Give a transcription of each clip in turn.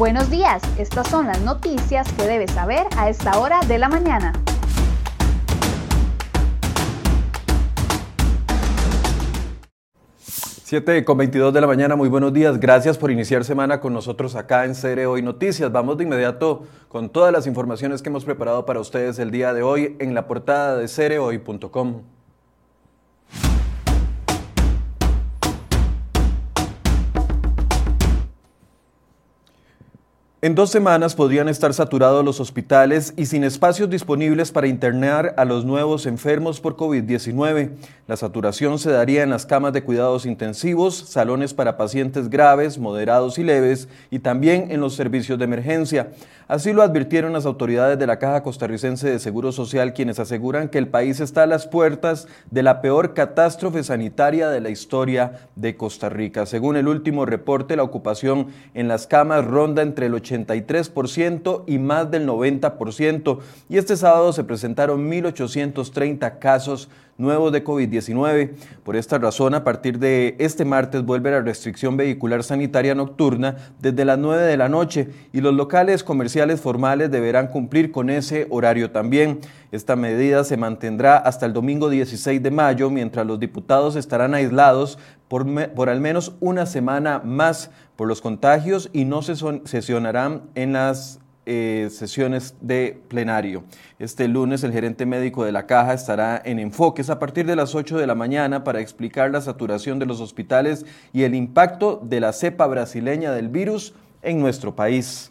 Buenos días, estas son las noticias que debes saber a esta hora de la mañana. 7 con 22 de la mañana, muy buenos días. Gracias por iniciar semana con nosotros acá en Cere Hoy Noticias. Vamos de inmediato con todas las informaciones que hemos preparado para ustedes el día de hoy en la portada de cerehoy.com. En dos semanas podrían estar saturados los hospitales y sin espacios disponibles para internar a los nuevos enfermos por COVID-19. La saturación se daría en las camas de cuidados intensivos, salones para pacientes graves, moderados y leves y también en los servicios de emergencia. Así lo advirtieron las autoridades de la Caja Costarricense de Seguro Social, quienes aseguran que el país está a las puertas de la peor catástrofe sanitaria de la historia de Costa Rica. Según el último reporte, la ocupación en las camas ronda entre el 83% y más del 90%. Y este sábado se presentaron 1.830 casos nuevos de COVID-19. Por esta razón, a partir de este martes vuelve la restricción vehicular sanitaria nocturna desde las 9 de la noche y los locales comerciales formales deberán cumplir con ese horario también. Esta medida se mantendrá hasta el domingo 16 de mayo, mientras los diputados estarán aislados por, al menos una semana más por los contagios y no se sesionarán en las eh, sesiones de plenario. Este lunes el gerente médico de la caja estará en enfoques a partir de las 8 de la mañana para explicar la saturación de los hospitales y el impacto de la cepa brasileña del virus en nuestro país.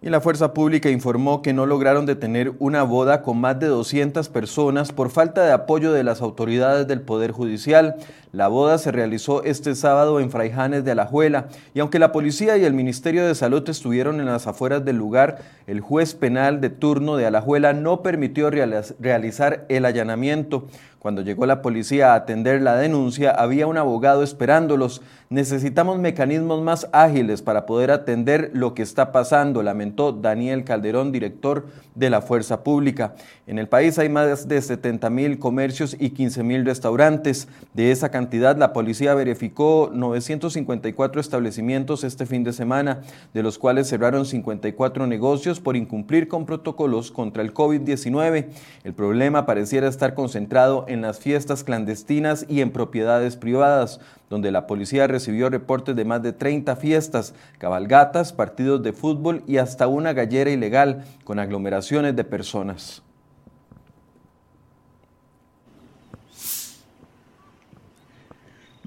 Y la Fuerza Pública informó que no lograron detener una boda con más de 200 personas por falta de apoyo de las autoridades del Poder Judicial. La boda se realizó este sábado en Fraijanes de Alajuela y aunque la policía y el Ministerio de Salud estuvieron en las afueras del lugar, el juez penal de turno de Alajuela no permitió realizar el allanamiento. Cuando llegó la policía a atender la denuncia, había un abogado esperándolos. Necesitamos mecanismos más ágiles para poder atender lo que está pasando, Daniel Calderón, director de la Fuerza Pública. En el país hay más de 70 mil comercios y 15 mil restaurantes. De esa cantidad, la policía verificó 954 establecimientos este fin de semana, de los cuales cerraron 54 negocios por incumplir con protocolos contra el COVID-19. El problema pareciera estar concentrado en las fiestas clandestinas y en propiedades privadas, donde la policía recibió reportes de más de 30 fiestas, cabalgatas, partidos de fútbol y hasta una gallera ilegal con aglomeraciones de personas.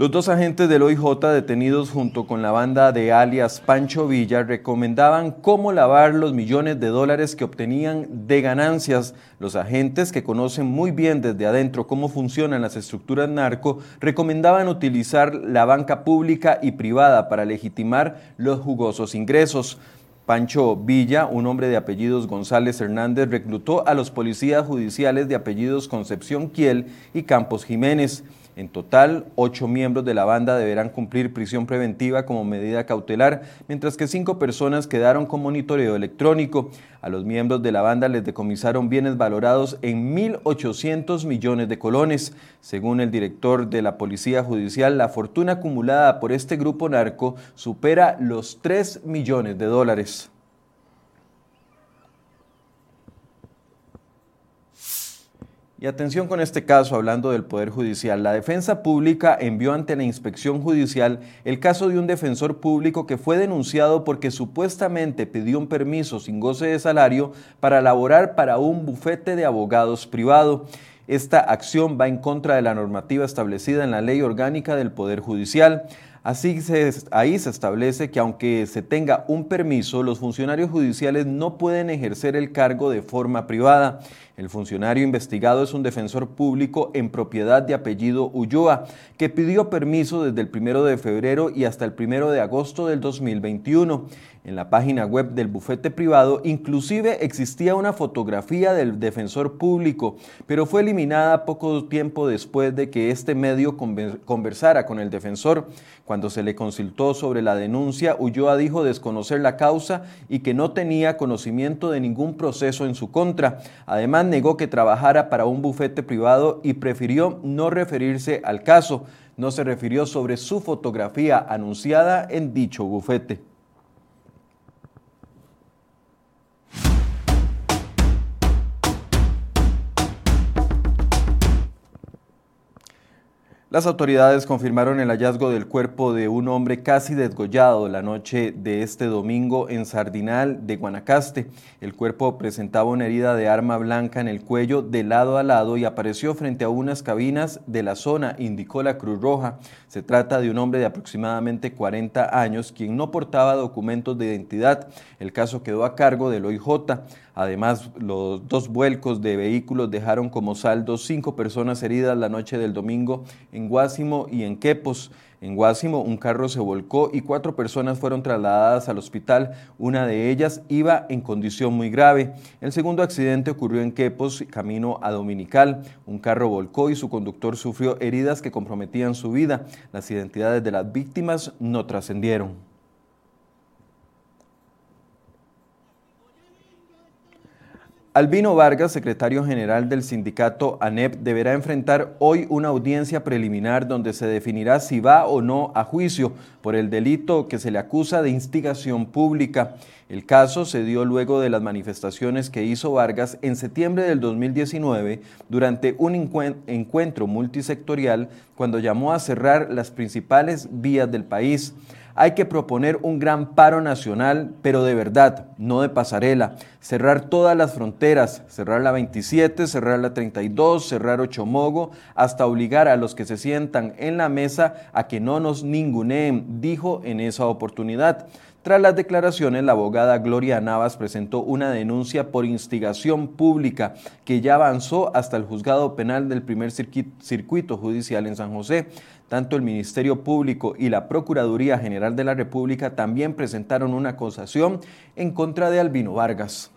Los dos agentes del OIJ detenidos junto con la banda de alias Pancho Villa recomendaban cómo lavar los millones de dólares que obtenían de ganancias. Los agentes, que conocen muy bien desde adentro cómo funcionan las estructuras narco, recomendaban utilizar la banca pública y privada para legitimar los jugosos ingresos. Pancho Villa, un hombre de apellidos González Hernández, reclutó a los policías judiciales de apellidos Concepción Kiel y Campos Jiménez. En total, ocho miembros de la banda deberán cumplir prisión preventiva como medida cautelar, mientras que cinco personas quedaron con monitoreo electrónico. A los miembros de la banda les decomisaron bienes valorados en 1.800 millones de colones. Según el director de la Policía Judicial, la fortuna acumulada por este grupo narco supera los 3 millones de dólares. Y atención con este caso, hablando del Poder Judicial. La Defensa Pública envió ante la Inspección Judicial el caso de un defensor público que fue denunciado porque supuestamente pidió un permiso sin goce de salario para laborar para un bufete de abogados privado. Esta acción va en contra de la normativa establecida en la Ley Orgánica del Poder Judicial. Así se, ahí se establece que aunque se tenga un permiso, los funcionarios judiciales no pueden ejercer el cargo de forma privada. El funcionario investigado es un defensor público en propiedad de apellido Ulloa, que pidió permiso desde el primero de febrero y hasta el primero de agosto del 2021. En la página web del bufete privado inclusive existía una fotografía del defensor público, pero fue eliminada poco tiempo después de que este medio conversara con el defensor. Cuando se le consultó sobre la denuncia, Ulloa dijo desconocer la causa y que no tenía conocimiento de ningún proceso en su contra. Además, negó que trabajara para un bufete privado y prefirió no referirse al caso. No se refirió sobre su fotografía anunciada en dicho bufete. Las autoridades confirmaron el hallazgo del cuerpo de un hombre casi desgollado la noche de este domingo en Sardinal de Guanacaste. El cuerpo presentaba una herida de arma blanca en el cuello de lado a lado y apareció frente a unas cabinas de la zona, indicó la Cruz Roja. Se trata de un hombre de aproximadamente 40 años quien no portaba documentos de identidad. El caso quedó a cargo del OIJ. Además, los dos vuelcos de vehículos dejaron como saldo cinco personas heridas la noche del domingo en Guásimo y en Quepos. En Guásimo, un carro se volcó y cuatro personas fueron trasladadas al hospital. Una de ellas iba en condición muy grave. El segundo accidente ocurrió en Quepos, camino a Dominical. Un carro volcó y su conductor sufrió heridas que comprometían su vida. Las identidades de las víctimas no trascendieron. Albino Vargas, secretario general del sindicato ANEP, deberá enfrentar hoy una audiencia preliminar donde se definirá si va o no a juicio por el delito que se le acusa de instigación pública. El caso se dio luego de las manifestaciones que hizo Vargas en septiembre del 2019 durante un encuentro multisectorial cuando llamó a cerrar las principales vías del país. Hay que proponer un gran paro nacional, pero de verdad, no de pasarela. Cerrar todas las fronteras, cerrar la 27, cerrar la 32, cerrar Ochomogo, hasta obligar a los que se sientan en la mesa a que no nos ninguneen, dijo en esa oportunidad. Tras las declaraciones, la abogada Gloria Navas presentó una denuncia por instigación pública que ya avanzó hasta el juzgado penal del primer circuito judicial en San José. Tanto el Ministerio Público y la Procuraduría General de la República también presentaron una acusación en contra de Albino Vargas.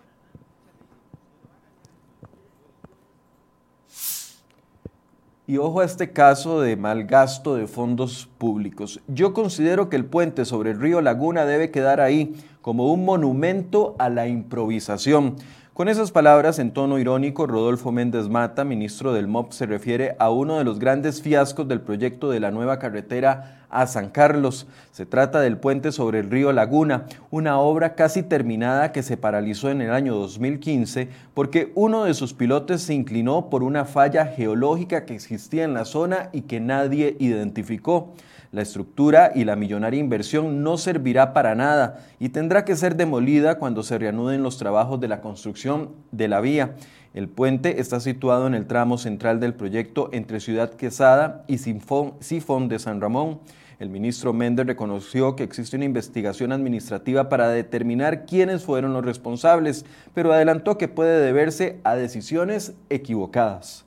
Y ojo a este caso de mal gasto de fondos públicos. Yo considero que el puente sobre el río Laguna debe quedar ahí como un monumento a la improvisación. Con esas palabras, en tono irónico, Rodolfo Méndez Mata, ministro del MOP, se refiere a uno de los grandes fiascos del proyecto de la nueva carretera a San Carlos. Se trata del puente sobre el río Laguna, una obra casi terminada que se paralizó en el año 2015 porque uno de sus pilotes se inclinó por una falla geológica que existía en la zona y que nadie identificó. La estructura y la millonaria inversión no servirá para nada y tendrá que ser demolida cuando se reanuden los trabajos de la construcción de la vía. El puente está situado en el tramo central del proyecto entre Ciudad Quesada y Sifón de San Ramón. El ministro Méndez reconoció que existe una investigación administrativa para determinar quiénes fueron los responsables, pero adelantó que puede deberse a decisiones equivocadas.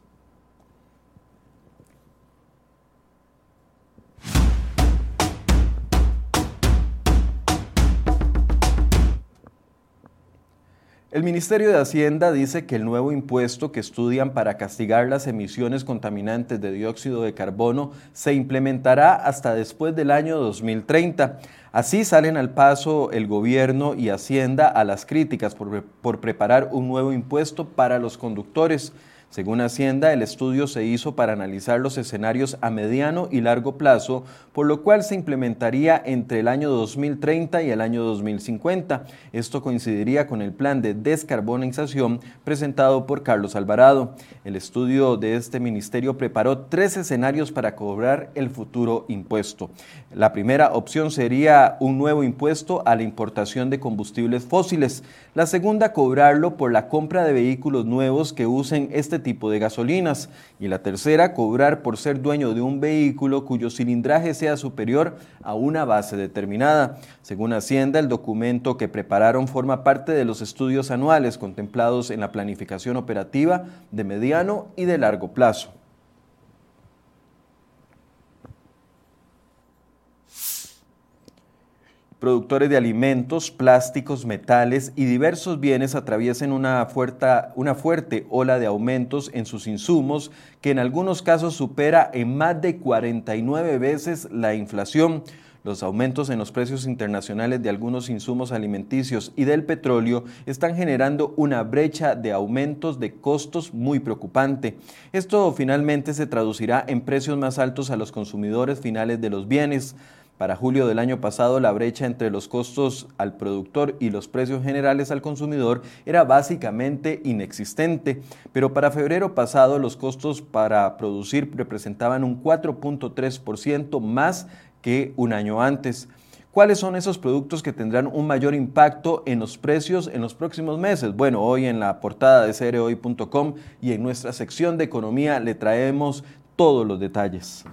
El Ministerio de Hacienda dice que el nuevo impuesto que estudian para castigar las emisiones contaminantes de dióxido de carbono se implementará hasta después del año 2030. Así salen al paso el gobierno y Hacienda a las críticas por, preparar un nuevo impuesto para los conductores. Según Hacienda, el estudio se hizo para analizar los escenarios a mediano y largo plazo, por lo cual se implementaría entre el año 2030 y el año 2050. Esto coincidiría con el plan de descarbonización presentado por Carlos Alvarado. El estudio de este ministerio preparó tres escenarios para cobrar el futuro impuesto. La primera opción sería un nuevo impuesto a la importación de combustibles fósiles. La segunda, cobrarlo por la compra de vehículos nuevos que usen este tipo de gasolinas. Y la tercera, cobrar por ser dueño de un vehículo cuyo cilindraje sea superior a una base determinada. Según Hacienda, el documento que prepararon forma parte de los estudios anuales contemplados en la planificación operativa de mediano y de largo plazo. Productores de alimentos, plásticos, metales y diversos bienes atraviesen una una fuerte ola de aumentos en sus insumos que en algunos casos supera en más de 49 veces la inflación. Los aumentos en los precios internacionales de algunos insumos alimenticios y del petróleo están generando una brecha de aumentos de costos muy preocupante. Esto finalmente se traducirá en precios más altos a los consumidores finales de los bienes. Para julio del año pasado, la brecha entre los costos al productor y los precios generales al consumidor era básicamente inexistente, pero para febrero pasado los costos para producir representaban un 4.3% más que un año antes. ¿Cuáles son esos productos que tendrán un mayor impacto en los precios en los próximos meses? Bueno, hoy en la portada de cereoy.com y en nuestra sección de economía le traemos todos los detalles.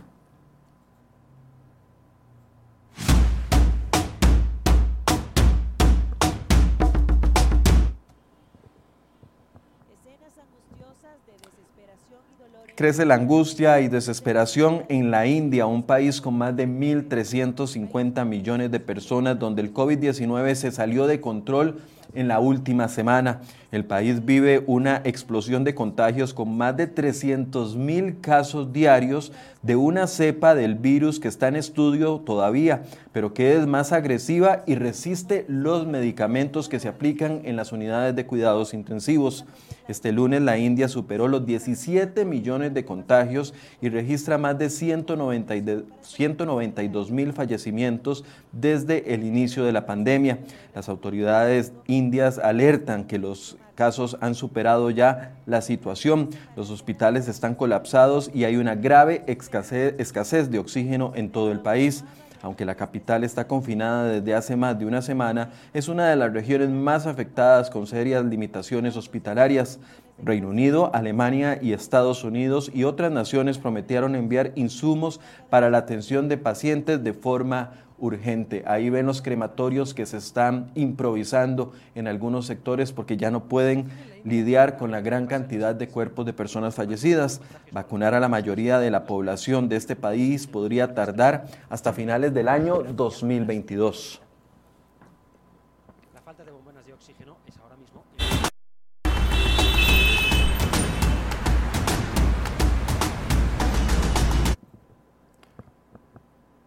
Crece la angustia y desesperación en la India, un país con más de 1.350 millones de personas donde el COVID-19 se salió de control en la última semana. El país vive una explosión de contagios con más de 300 mil casos diarios de una cepa del virus que está en estudio todavía, pero que es más agresiva y resiste los medicamentos que se aplican en las unidades de cuidados intensivos. Este lunes la India superó los 17 millones de contagios y registra más de 192 mil fallecimientos desde el inicio de la pandemia. Las autoridades indias alertan que los casos han superado ya la situación. Los hospitales están colapsados y hay una grave escasez, de oxígeno en todo el país aunque la capital está confinada desde hace más de una semana, es una de las regiones más afectadas con serias limitaciones hospitalarias. Reino Unido, Alemania y Estados Unidos y otras naciones prometieron enviar insumos para la atención de pacientes de forma urgente. Ahí ven los crematorios que se están improvisando en algunos sectores porque ya no pueden lidiar con la gran cantidad de cuerpos de personas fallecidas. Vacunar a la mayoría de la población de este país podría tardar hasta finales del año 2022.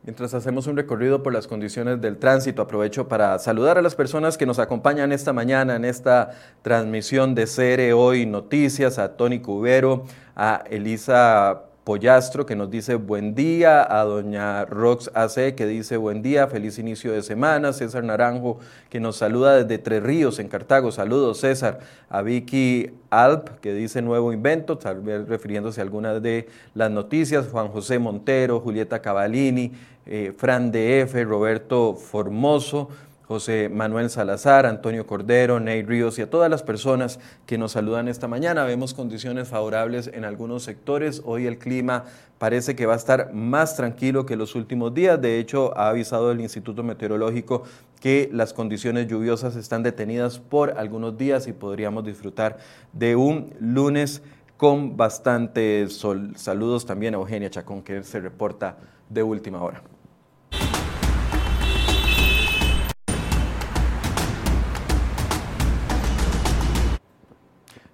Mientras hacemos un recorrido por las condiciones del tránsito, aprovecho para saludar a las personas que nos acompañan esta mañana en esta transmisión de Cere Hoy Noticias, a Tony Cubero, a Elisa Pollastro que nos dice buen día, a doña Rox AC que dice buen día, feliz inicio de semana, César Naranjo que nos saluda desde Tres Ríos en Cartago, saludos César, a Vicky Alp que dice nuevo invento, tal vez refiriéndose a algunas de las noticias, Juan José Montero, Julieta Cavalini, eh, Fran DF, Roberto Formoso, José Manuel Salazar, Antonio Cordero, Ney Ríos y a todas las personas que nos saludan esta mañana. Vemos condiciones favorables en algunos sectores. Hoy el clima parece que va a estar más tranquilo que los últimos días. De hecho, ha avisado el Instituto Meteorológico que las condiciones lluviosas están detenidas por algunos días y podríamos disfrutar de un lunes con bastante sol. Saludos también a Eugenia Chacón, que se reporta de última hora.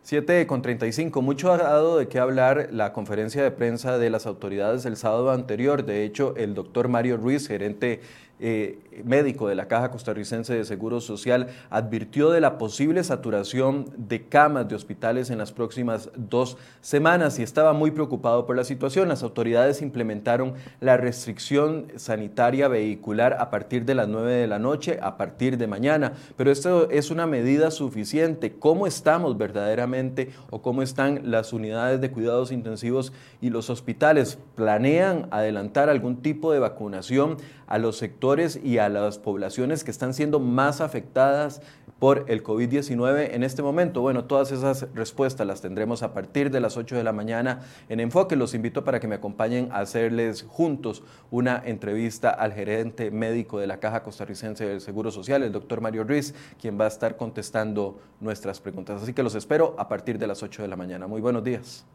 7 con 35. Mucho ha dado de qué hablar la conferencia de prensa de las autoridades el sábado anterior. De hecho, el doctor Mario Ruiz, gerente eh, médico de la Caja Costarricense de Seguro Social advirtió de la posible saturación de camas de hospitales en las próximas dos semanas y estaba muy preocupado por la situación. Las autoridades implementaron la restricción sanitaria vehicular a partir de las 9 de la noche, a partir de mañana, pero esto es una medida suficiente. ¿Cómo estamos verdaderamente o cómo están las unidades de cuidados intensivos y los hospitales? ¿Planean adelantar algún tipo de vacunación a los sectores y a las poblaciones que están siendo más afectadas por el COVID-19 en este momento? Bueno, todas esas respuestas las tendremos a partir de las 8 de la mañana en Enfoque. Los invito para que me acompañen a hacerles juntos una entrevista al gerente médico de la Caja Costarricense del Seguro Social, el doctor Mario Ruiz, quien va a estar contestando nuestras preguntas. Así que los espero a partir de las 8 de la mañana. Muy buenos días.